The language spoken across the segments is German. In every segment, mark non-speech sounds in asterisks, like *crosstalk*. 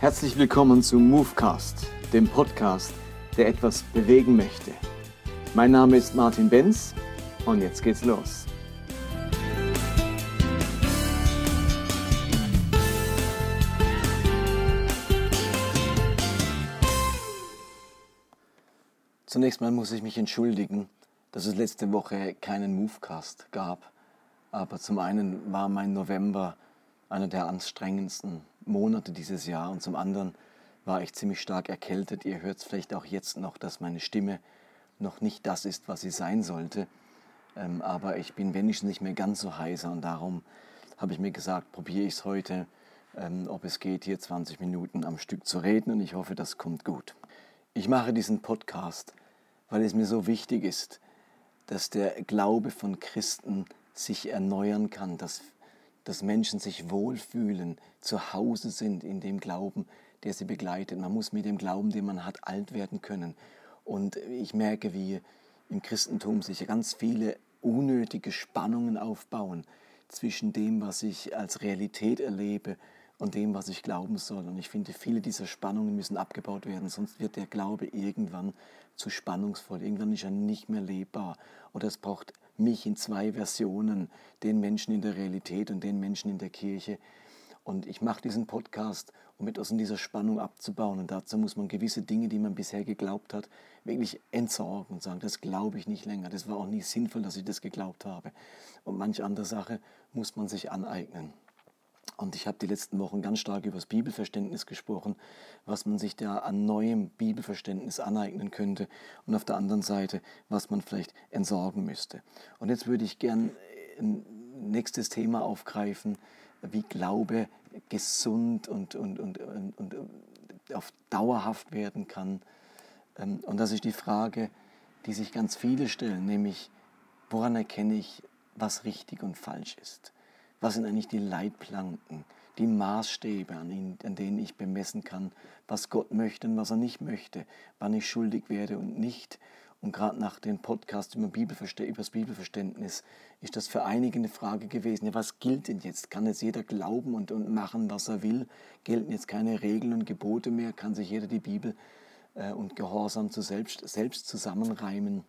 Herzlich willkommen zu Movecast, dem Podcast, der etwas bewegen möchte. Mein Name ist Martin Benz und jetzt geht's los. Zunächst mal muss ich mich entschuldigen, dass es letzte Woche keinen Movecast gab. Aber zum einen war mein November einer der anstrengendsten Monate dieses Jahr und zum anderen war ich ziemlich stark erkältet. Ihr hört es vielleicht auch jetzt noch, dass meine Stimme noch nicht das ist, was sie sein sollte. Ähm, aber ich bin wenigstens nicht mehr ganz so heiser und darum habe ich mir gesagt, probiere ich es heute, ähm, ob es geht, hier 20 Minuten am Stück zu reden und ich hoffe, das kommt gut. Ich mache diesen Podcast, weil es mir so wichtig ist, dass der Glaube von Christen sich erneuern kann, dass dass Menschen sich wohlfühlen, zu Hause sind in dem Glauben, der sie begleitet. Man muss mit dem Glauben, den man hat, alt werden können. Und ich merke, wie im Christentum sich ganz viele unnötige Spannungen aufbauen zwischen dem, was ich als Realität erlebe und dem, was ich glauben soll. Und ich finde, viele dieser Spannungen müssen abgebaut werden, sonst wird der Glaube irgendwann zu spannungsvoll. Irgendwann ist er nicht mehr lebbar. Oder es braucht mich in zwei Versionen, den Menschen in der Realität und den Menschen in der Kirche. Und ich mache diesen Podcast, um etwas in dieser Spannung abzubauen. Und dazu muss man gewisse Dinge, die man bisher geglaubt hat, wirklich entsorgen und sagen, das glaube ich nicht länger. Das war auch nie sinnvoll, dass ich das geglaubt habe. Und manche andere Sache muss man sich aneignen. Und ich habe die letzten Wochen ganz stark über das Bibelverständnis gesprochen, was man sich da an neuem Bibelverständnis aneignen könnte und auf der anderen Seite, was man vielleicht entsorgen müsste. Und jetzt würde ich gern ein nächstes Thema aufgreifen, wie Glaube gesund und, und, und, und, und auf dauerhaft werden kann. Ähm, und das ist die Frage, die sich ganz viele stellen, nämlich woran erkenne ich, was richtig und falsch ist? Was sind eigentlich die Leitplanken, die Maßstäbe, an, denen ich bemessen kann, was Gott möchte und was er nicht möchte, wann ich schuldig werde und nicht? Und gerade nach dem Podcast über, Bibelverste über das Bibelverständnis ist das für einige eine Frage gewesen. Ja, was gilt denn jetzt? Kann jetzt jeder glauben und, und machen, was er will? Gelten jetzt keine Regeln und Gebote mehr? Kann sich jeder die Bibel äh, und Gehorsam zu selbst, selbst zusammenreimen?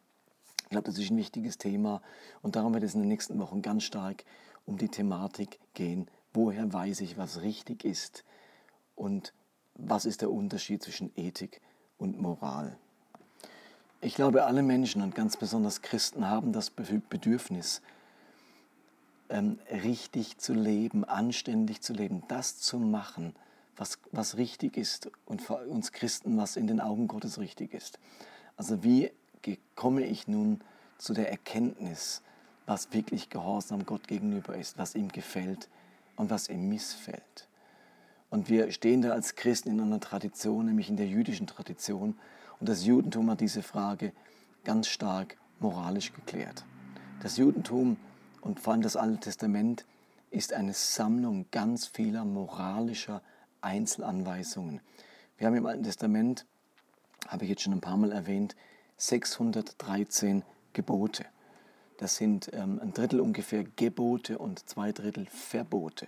Ich glaube, das ist ein wichtiges Thema und darum wird es in den nächsten Wochen ganz stark um die Thematik gehen, woher weiß ich, was richtig ist und was ist der Unterschied zwischen Ethik und Moral. Ich glaube, alle Menschen und ganz besonders Christen haben das Bedürfnis, ähm, richtig zu leben, anständig zu leben, das zu machen, was, was richtig ist und für uns Christen, was in den Augen Gottes richtig ist. Also wie komme ich nun zu der Erkenntnis, was wirklich Gehorsam Gott gegenüber ist, was ihm gefällt und was ihm missfällt. Und wir stehen da als Christen in einer Tradition, nämlich in der jüdischen Tradition. Und das Judentum hat diese Frage ganz stark moralisch geklärt. Das Judentum und vor allem das Alte Testament ist eine Sammlung ganz vieler moralischer Einzelanweisungen. Wir haben im Alten Testament, habe ich jetzt schon ein paar Mal erwähnt, 613 Gebote. Das sind ähm, ein Drittel ungefähr Gebote und zwei Drittel Verbote.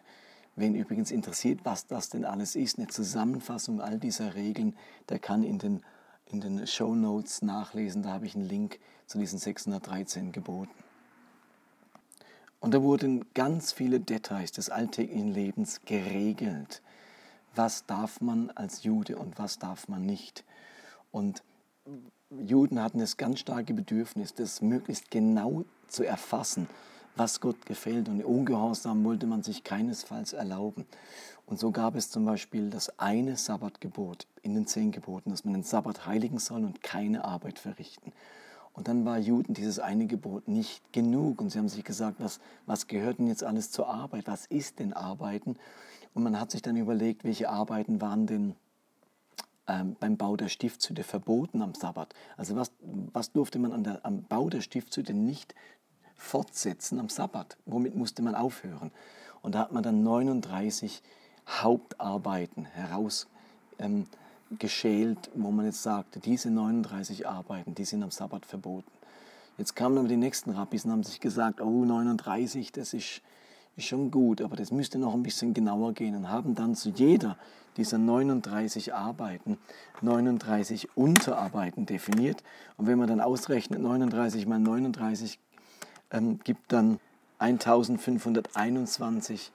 Wen übrigens interessiert, was das denn alles ist, eine Zusammenfassung all dieser Regeln, der kann in den, in den Show Notes nachlesen. Da habe ich einen Link zu diesen 613 Geboten. Und da wurden ganz viele Details des alltäglichen Lebens geregelt. Was darf man als Jude und was darf man nicht? Und Juden hatten das ganz starke Bedürfnis, das möglichst genau zu erfassen, was Gott gefällt. Und Ungehorsam wollte man sich keinesfalls erlauben. Und so gab es zum Beispiel das eine Sabbatgebot in den zehn Geboten, dass man den Sabbat heiligen soll und keine Arbeit verrichten. Und dann war Juden dieses eine Gebot nicht genug. Und sie haben sich gesagt, was, was gehört denn jetzt alles zur Arbeit? Was ist denn Arbeiten? Und man hat sich dann überlegt, welche Arbeiten waren denn ähm, beim Bau der Stiftshütte verboten am Sabbat. Also was, was durfte man an der, am Bau der Stiftshütte nicht fortsetzen am Sabbat? Womit musste man aufhören? Und da hat man dann 39 Hauptarbeiten herausgeschält, ähm, wo man jetzt sagte, diese 39 Arbeiten, die sind am Sabbat verboten. Jetzt kamen aber die nächsten Rabbis und haben sich gesagt, oh 39, das ist ist schon gut, aber das müsste noch ein bisschen genauer gehen und haben dann zu jeder dieser 39 Arbeiten 39 Unterarbeiten definiert. Und wenn man dann ausrechnet, 39 mal 39 ähm, gibt dann 1521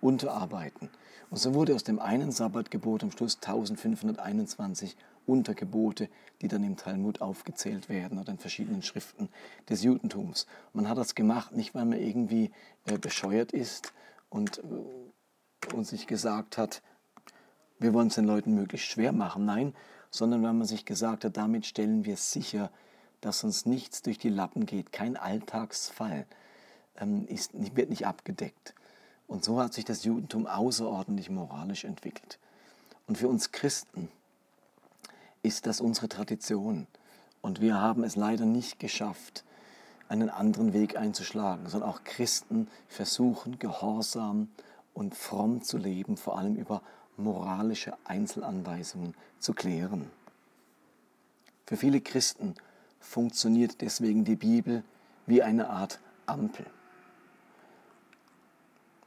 Unterarbeiten. Und so wurde aus dem einen Sabbatgebot am Schluss 1521 Untergebote, die dann im Talmud aufgezählt werden oder in verschiedenen Schriften des Judentums. Man hat das gemacht, nicht weil man irgendwie äh, bescheuert ist und, äh, und sich gesagt hat, wir wollen es den Leuten möglichst schwer machen, nein, sondern weil man sich gesagt hat, damit stellen wir sicher, dass uns nichts durch die Lappen geht, kein Alltagsfall ähm, ist, wird nicht abgedeckt. Und so hat sich das Judentum außerordentlich moralisch entwickelt. Und für uns Christen ist das unsere Tradition. Und wir haben es leider nicht geschafft, einen anderen Weg einzuschlagen, sondern auch Christen versuchen, gehorsam und fromm zu leben, vor allem über moralische Einzelanweisungen zu klären. Für viele Christen funktioniert deswegen die Bibel wie eine Art Ampel.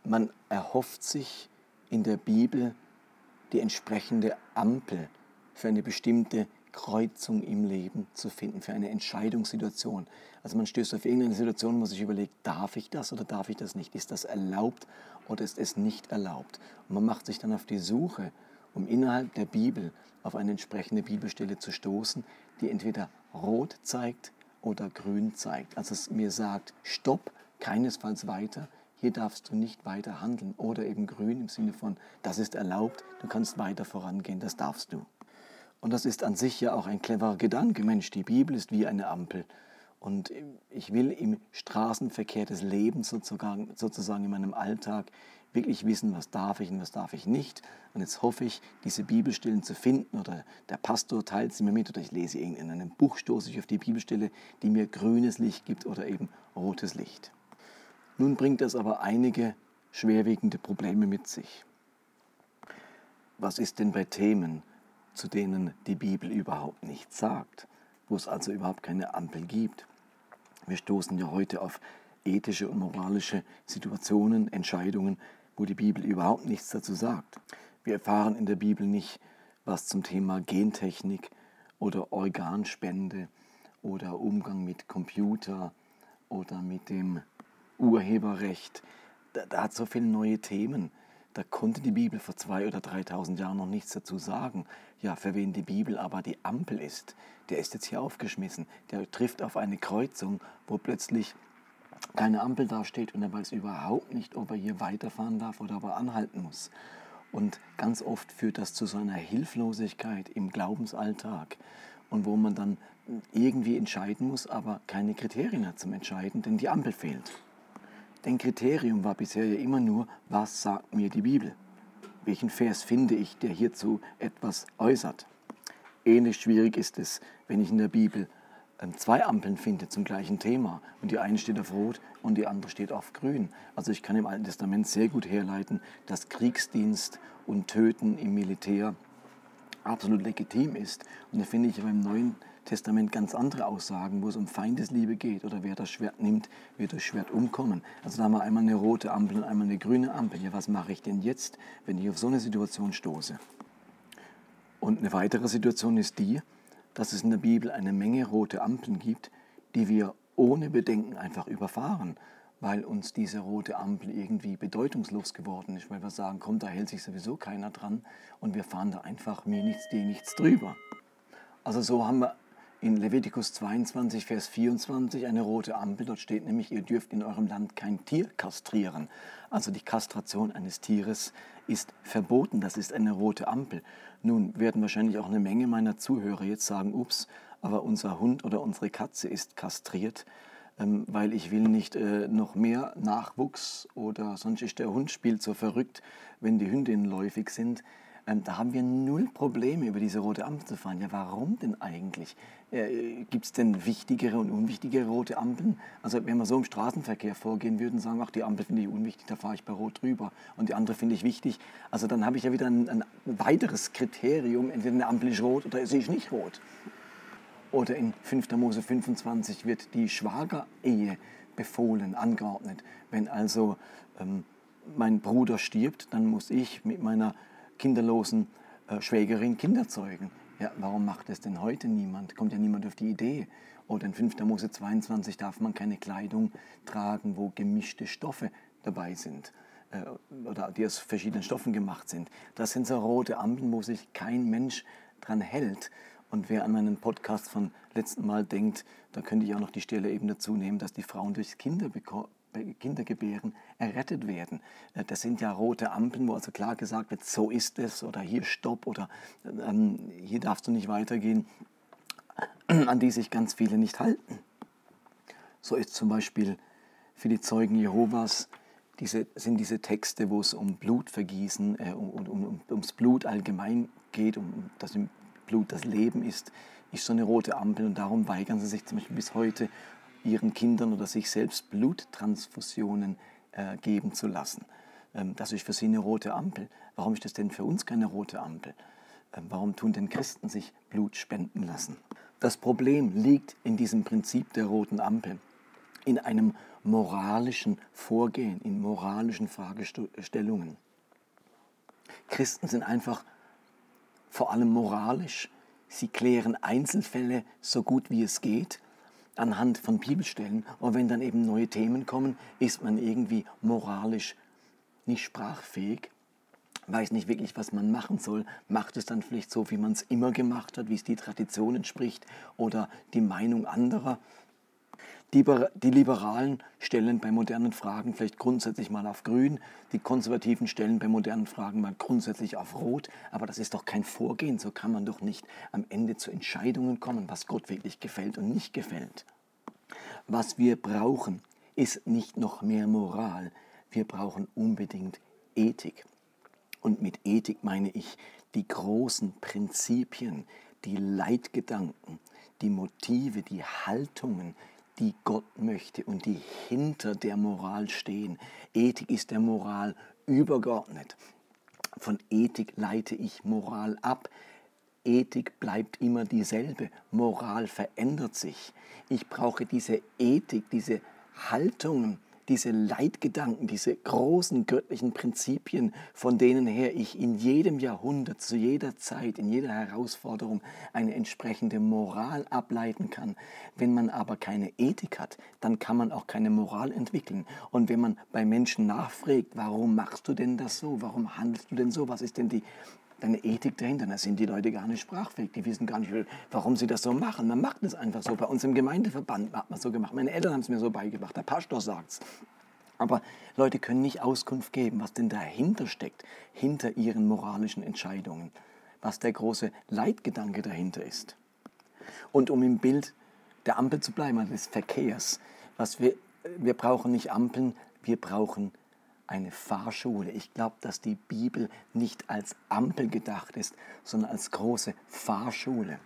Man erhofft sich in der Bibel die entsprechende Ampel für eine bestimmte Kreuzung im Leben zu finden, für eine Entscheidungssituation. Also man stößt auf irgendeine Situation, wo man sich überlegt, darf ich das oder darf ich das nicht? Ist das erlaubt oder ist es nicht erlaubt? Und man macht sich dann auf die Suche, um innerhalb der Bibel auf eine entsprechende Bibelstelle zu stoßen, die entweder rot zeigt oder grün zeigt. Also es mir sagt, stopp, keinesfalls weiter, hier darfst du nicht weiter handeln. Oder eben grün im Sinne von, das ist erlaubt, du kannst weiter vorangehen, das darfst du. Und das ist an sich ja auch ein cleverer Gedanke. Mensch, die Bibel ist wie eine Ampel. Und ich will im Straßenverkehr des Lebens sozusagen, sozusagen in meinem Alltag wirklich wissen, was darf ich und was darf ich nicht. Und jetzt hoffe ich, diese Bibelstellen zu finden oder der Pastor teilt sie mir mit oder ich lese in einem Buch, stoße ich auf die Bibelstelle, die mir grünes Licht gibt oder eben rotes Licht. Nun bringt das aber einige schwerwiegende Probleme mit sich. Was ist denn bei Themen, zu denen die Bibel überhaupt nichts sagt, wo es also überhaupt keine Ampel gibt? Wir stoßen ja heute auf ethische und moralische Situationen, Entscheidungen, wo die Bibel überhaupt nichts dazu sagt. Wir erfahren in der Bibel nicht, was zum Thema Gentechnik oder Organspende oder Umgang mit Computer oder mit dem Urheberrecht, da, da hat so viele neue Themen. Da konnte die Bibel vor zwei oder 3000 Jahren noch nichts dazu sagen. Ja, für wen die Bibel aber die Ampel ist, der ist jetzt hier aufgeschmissen. Der trifft auf eine Kreuzung, wo plötzlich keine Ampel dasteht und er weiß überhaupt nicht, ob er hier weiterfahren darf oder ob er anhalten muss. Und ganz oft führt das zu so einer Hilflosigkeit im Glaubensalltag und wo man dann irgendwie entscheiden muss, aber keine Kriterien hat zum Entscheiden, denn die Ampel fehlt. Dein Kriterium war bisher ja immer nur, was sagt mir die Bibel? Welchen Vers finde ich, der hierzu etwas äußert? Ähnlich schwierig ist es, wenn ich in der Bibel zwei Ampeln finde zum gleichen Thema und die eine steht auf Rot und die andere steht auf Grün. Also ich kann im Alten Testament sehr gut herleiten, dass Kriegsdienst und Töten im Militär absolut legitim ist. Und da finde ich aber im Neuen Testament ganz andere Aussagen, wo es um Feindesliebe geht oder wer das Schwert nimmt, wird durch Schwert umkommen. Also da haben wir einmal eine rote Ampel und einmal eine grüne Ampel. Ja, was mache ich denn jetzt, wenn ich auf so eine Situation stoße? Und eine weitere Situation ist die, dass es in der Bibel eine Menge rote Ampeln gibt, die wir ohne Bedenken einfach überfahren, weil uns diese rote Ampel irgendwie bedeutungslos geworden ist, weil wir sagen, komm, da hält sich sowieso keiner dran und wir fahren da einfach mir nichts, dir nichts drüber. Also so haben wir in Levitikus 22, Vers 24 eine rote Ampel. Dort steht nämlich, ihr dürft in eurem Land kein Tier kastrieren. Also die Kastration eines Tieres ist verboten. Das ist eine rote Ampel. Nun werden wahrscheinlich auch eine Menge meiner Zuhörer jetzt sagen, ups, aber unser Hund oder unsere Katze ist kastriert, ähm, weil ich will nicht äh, noch mehr Nachwuchs oder sonst ist der Hund spielt so verrückt, wenn die Hündinnen läufig sind. Ähm, da haben wir null Probleme, über diese rote Ampel zu fahren. Ja, warum denn eigentlich? Äh, Gibt es denn wichtigere und unwichtigere rote Ampeln? Also wenn wir so im Straßenverkehr vorgehen würden, sagen, ach, die Ampel finde ich unwichtig, da fahre ich bei Rot drüber und die andere finde ich wichtig. Also dann habe ich ja wieder ein, ein weiteres Kriterium, entweder eine Ampel ist rot oder sie ist nicht rot. Oder in 5. Mose 25 wird die Schwagerehe befohlen, angeordnet. Wenn also ähm, mein Bruder stirbt, dann muss ich mit meiner kinderlosen äh, Schwägerin Kinder zeugen. Ja, warum macht es denn heute niemand? Kommt ja niemand auf die Idee. Oder in 5. Mose 22 darf man keine Kleidung tragen, wo gemischte Stoffe dabei sind äh, oder die aus verschiedenen Stoffen gemacht sind. Das sind so rote Ampeln, wo sich kein Mensch dran hält. Und wer an meinen Podcast von letzten Mal denkt, da könnte ich auch noch die Stelle eben dazu nehmen, dass die Frauen durch Kinder Kindergebären errettet werden. Äh, das sind ja rote Ampeln, wo also klar gesagt wird, so ist es oder hier stopp oder ähm, hier darfst du nicht weitergehen, an die sich ganz viele nicht halten. So ist zum Beispiel für die Zeugen Jehovas diese, sind diese Texte, wo es um Blutvergießen, äh, um, um, ums Blut allgemein geht, um das im Blut das Leben ist, ist so eine rote Ampel und darum weigern sie sich zum Beispiel bis heute ihren Kindern oder sich selbst Bluttransfusionen äh, geben zu lassen. Ähm, das ist für sie eine rote Ampel. Warum ist das denn für uns keine rote Ampel? Ähm, warum tun denn Christen sich Blut spenden lassen? Das Problem liegt in diesem Prinzip der roten Ampel, in einem moralischen Vorgehen, in moralischen Fragestellungen. Christen sind einfach vor allem moralisch. Sie klären Einzelfälle so gut wie es geht anhand von Bibelstellen. Und wenn dann eben neue Themen kommen, ist man irgendwie moralisch nicht sprachfähig, weiß nicht wirklich, was man machen soll, macht es dann vielleicht so, wie man es immer gemacht hat, wie es die Tradition entspricht oder die Meinung anderer. Die, Liberalen stellen bei modernen Fragen vielleicht grundsätzlich mal auf Grün, die Konservativen stellen bei modernen Fragen mal grundsätzlich auf Rot, aber das ist doch kein Vorgehen, so kann man doch nicht am Ende zu Entscheidungen kommen, was Gott wirklich gefällt und nicht gefällt. Was wir brauchen, ist nicht noch mehr Moral, wir brauchen unbedingt Ethik. Und mit Ethik meine ich die großen Prinzipien, die Leitgedanken, die Motive, die Haltungen, die Gott möchte und die hinter der Moral stehen. Ethik ist der Moral übergeordnet. Von Ethik leite ich Moral ab. Ethik bleibt immer dieselbe. Moral verändert sich. Ich brauche diese Ethik, diese Haltungen, diese Leitgedanken, diese großen göttlichen Prinzipien, von denen her ich in jedem Jahrhundert, zu jeder Zeit, in jeder Herausforderung eine entsprechende Moral ableiten kann. Wenn man aber keine Ethik hat, dann kann man auch keine Moral entwickeln. Und wenn man bei Menschen nachfragt, warum machst du denn das so? Warum handelst du denn so? Was ist denn die deine Ethik dahinter. Da sind die Leute gar nicht sprachfähig. Die wissen gar nicht, warum sie das so machen. Man macht es einfach so. Bei uns im Gemeindeverband hat man es so gemacht. Meine Eltern haben es mir so beigebracht. Der Pastor sagt es. Aber Leute können nicht Auskunft geben, was denn dahinter steckt, hinter ihren moralischen Entscheidungen, was der große Leitgedanke dahinter ist. Und um im Bild der Ampel zu bleiben, also des Verkehrs, was wir, wir brauchen nicht Ampeln, wir brauchen eine Fahrschule. Ich glaube, dass die Bibel nicht als Ampel gedacht ist, sondern als große Fahrschule.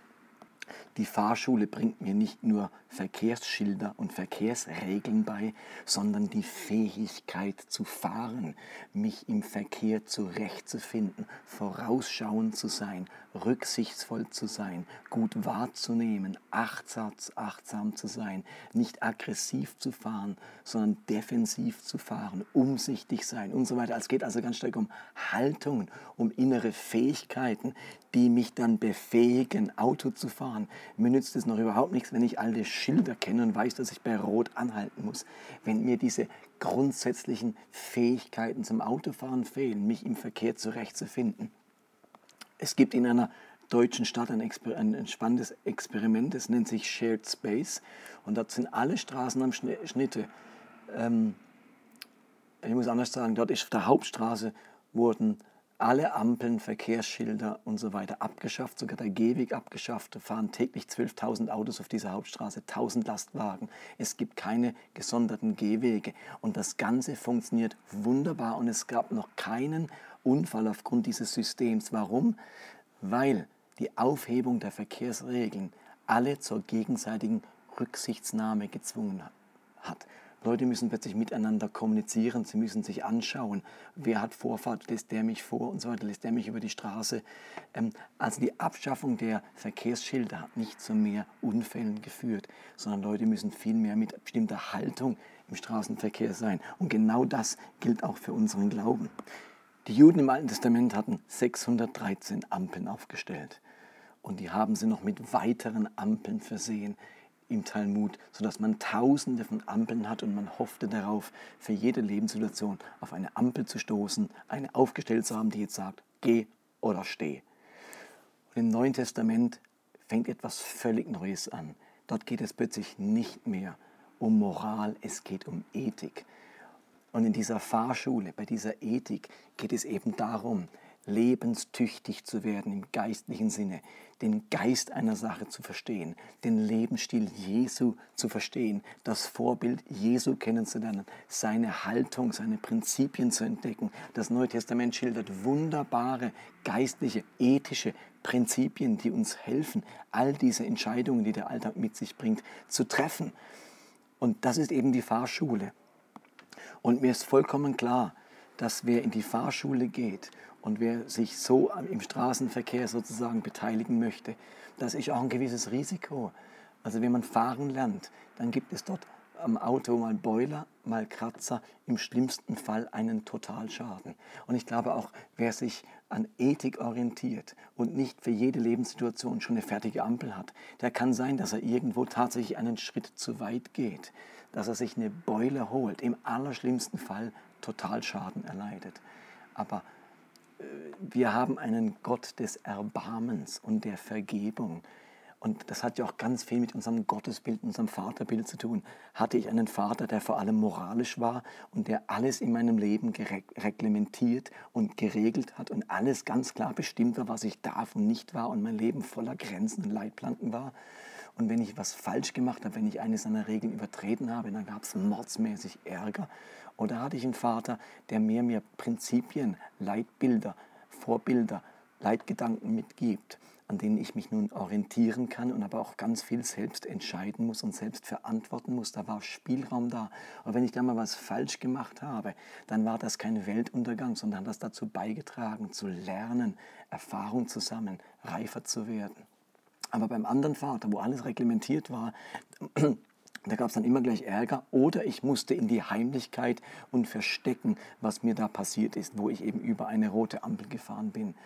Die Fahrschule bringt mir nicht nur Verkehrsschilder und Verkehrsregeln bei, sondern die Fähigkeit zu fahren, mich im Verkehr zurechtzufinden, vorausschauend zu sein, rücksichtsvoll zu sein, gut wahrzunehmen, achtsam, zu sein, nicht aggressiv zu fahren, sondern defensiv zu fahren, umsichtig sein und so weiter. Es geht also ganz stark um Haltungen, um innere Fähigkeiten, die mich dann befähigen, Auto zu fahren. Mir nützt es noch überhaupt nichts, wenn ich alle Schilder kenne und weiß, dass ich bei Rot anhalten muss. Wenn mir diese grundsätzlichen Fähigkeiten zum Autofahren fehlen, mich im Verkehr zurechtzufinden. Es gibt in einer deutschen Stadt ein, Exper ein spannendes Experiment, das nennt sich Shared Space und dort sind alle Straßen am Schnitte. Ähm, ich muss anders sagen, dort ist auf der Hauptstraße wurden alle Ampeln, Verkehrsschilder und so weiter abgeschafft, sogar der Gehweg abgeschafft. Da fahren täglich 12.000 Autos auf dieser Hauptstraße, 1.000 Lastwagen. Es gibt keine gesonderten Gehwege und das Ganze funktioniert wunderbar und es gab noch keinen Unfall aufgrund dieses Systems. Warum? Weil die Aufhebung der Verkehrsregeln alle zur gegenseitigen Rücksichtsnahme gezwungen hat. Leute müssen plötzlich miteinander kommunizieren, sie müssen sich anschauen, wer hat Vorfahrt, lässt der mich vor und so weiter, lässt der mich über die Straße. Ähm, also die Abschaffung der Verkehrsschilder hat nicht zu mehr Unfällen geführt, sondern Leute müssen viel mehr mit bestimmter Haltung im Straßenverkehr sein. Und genau das gilt auch für unseren Glauben. Die Juden im Alten Testament hatten 613 Ampeln aufgestellt. Und die haben sie noch mit weiteren Ampeln versehen im Talmud, sodass man tausende von Ampeln hat und man hoffte darauf, für jede Lebenssituation auf eine Ampel zu stoßen, eine aufgestellt zu haben, die jetzt sagt, geh oder steh. Und im Neuen Testament fängt etwas völlig Neues an. Dort geht es plötzlich nicht mehr um Moral, es geht um Ethik. Und in dieser Fahrschule, bei dieser Ethik geht es eben darum, lebenstüchtig zu werden im geistlichen Sinne, den Geist einer Sache zu verstehen, den Lebensstil Jesu zu verstehen, das Vorbild Jesu kennenzulernen, seine Haltung, seine Prinzipien zu entdecken. Das Neue Testament schildert wunderbare geistliche, ethische Prinzipien, die uns helfen, all diese Entscheidungen, die der Alltag mit sich bringt, zu treffen. Und das ist eben die Fahrschule. Und mir ist vollkommen klar, dass wer in die Fahrschule geht und wer sich so im Straßenverkehr sozusagen beteiligen möchte, das ist auch ein gewisses Risiko. Also wenn man fahren lernt, dann gibt es dort am Auto mal Boiler, mal Kratzer, im schlimmsten Fall einen Totalschaden. Und ich glaube auch, wer sich an Ethik orientiert und nicht für jede Lebenssituation schon eine fertige Ampel hat, der kann sein, dass er irgendwo tatsächlich einen Schritt zu weit geht, dass er sich eine Beule holt, im allerschlimmsten Fall Totalschaden erleidet. Aber wir haben einen Gott des Erbarmens und der Vergebung. Und das hat ja auch ganz viel mit unserem Gottesbild, unserem Vaterbild zu tun. Hatte ich einen Vater, der vor allem moralisch war und der alles in meinem Leben reglementiert und geregelt hat und alles ganz klar bestimmt war, was ich darf und nicht war und mein Leben voller Grenzen und Leitplanken war? Und wenn ich was falsch gemacht habe, wenn ich eine seiner Regeln übertreten habe, dann gab es mordsmäßig Ärger. Oder hatte ich einen Vater, der mir mir Prinzipien, Leitbilder, Vorbilder, Leitgedanken mitgibt, an denen ich mich nun orientieren kann und aber auch ganz viel selbst entscheiden muss und selbst verantworten muss. Da war Spielraum da. Und wenn ich da mal was falsch gemacht habe, dann war das kein Weltuntergang, sondern hat das dazu beigetragen, zu lernen, Erfahrung zu sammeln, reifer zu werden. Aber beim anderen Vater, wo alles reglementiert war, *clears throat* da gab es dann immer gleich Ärger oder ich musste in die Heimlichkeit und verstecken, was mir da passiert ist, wo ich eben über eine rote Ampel gefahren bin,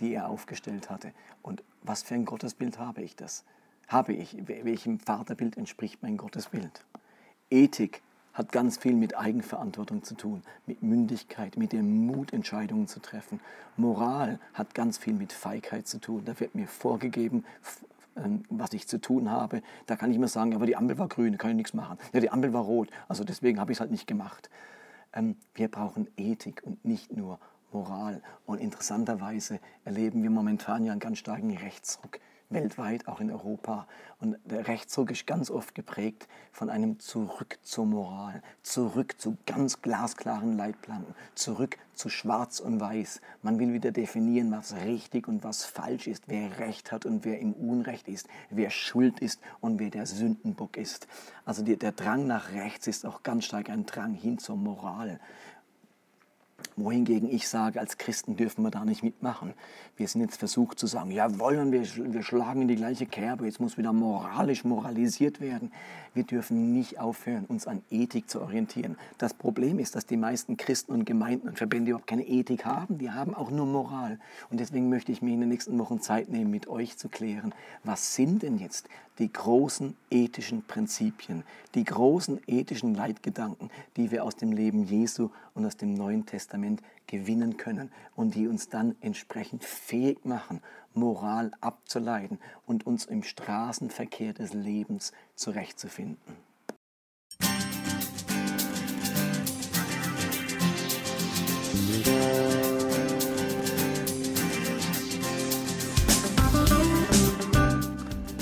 die er aufgestellt hatte. Und was für ein Gottesbild habe ich das? Habe ich? Welchem Vaterbild entspricht mein Gottesbild? Ethik hat ganz viel mit Eigenverantwortung zu tun, mit Mündigkeit, mit dem Mut, Entscheidungen zu treffen. Moral hat ganz viel mit Feigheit zu tun. Da wird mir vorgegeben, was ich zu tun habe. Da kann ich mir sagen, aber die Ampel war grün, da kann ich nichts machen. Ja, die Ampel war rot, also deswegen habe ich es halt nicht gemacht. Ähm, wir brauchen Ethik und nicht nur Moral. Und interessanterweise erleben wir momentan ja einen ganz starken Rechtsruck weltweit, auch in Europa. Und der Rechtsruck ist ganz oft geprägt von einem Zurück zur Moral, zurück zu ganz glasklaren Leitplanken, zurück zu Schwarz und Weiß. Man will wieder definieren, was richtig und was falsch ist, wer Recht hat und wer im Unrecht ist, wer schuld ist und wer der Sündenbock ist. Also der Drang nach rechts ist auch ganz stark ein Drang hin zur Moral wohingegen ich sage, als Christen dürfen wir da nicht mitmachen. Wir sind jetzt versucht zu sagen, ja wollen wir, wir schlagen in die gleiche Kerbe, jetzt muss wieder moralisch moralisiert werden. Wir dürfen nicht aufhören, uns an Ethik zu orientieren. Das Problem ist, dass die meisten Christen und Gemeinden und Verbände überhaupt keine Ethik haben. Die haben auch nur Moral. Und deswegen möchte ich mir in den nächsten Wochen Zeit nehmen, mit euch zu klären, was sind denn jetzt die großen ethischen Prinzipien, die großen ethischen Leitgedanken, die wir aus dem Leben Jesu und aus dem Neuen Testament gewinnen können und die uns dann entsprechend fähig machen, Moral abzuleiten und uns im Straßenverkehr des Lebens zurechtzufinden.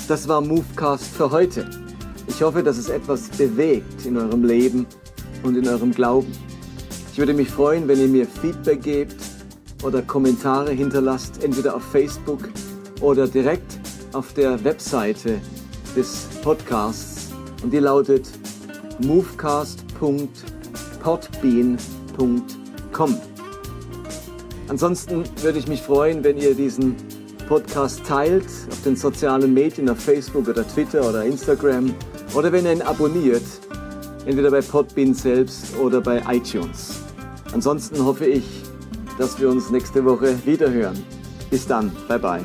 Das war Movecast für heute. Ich hoffe, dass es etwas bewegt in eurem Leben und in eurem Glauben. Ich würde mich freuen, wenn ihr mir Feedback gebt oder Kommentare hinterlasst, entweder auf Facebook oder direkt auf der Webseite des Podcasts. Und die lautet movecast.at. www.podbean.com. Ansonsten würde ich mich freuen, wenn ihr diesen Podcast teilt auf den sozialen Medien, auf Facebook oder Twitter oder Instagram oder wenn ihr ihn abonniert, entweder bei Podbean selbst oder bei iTunes. Ansonsten hoffe ich, dass wir uns nächste Woche wieder hören. Bis dann, bye bye.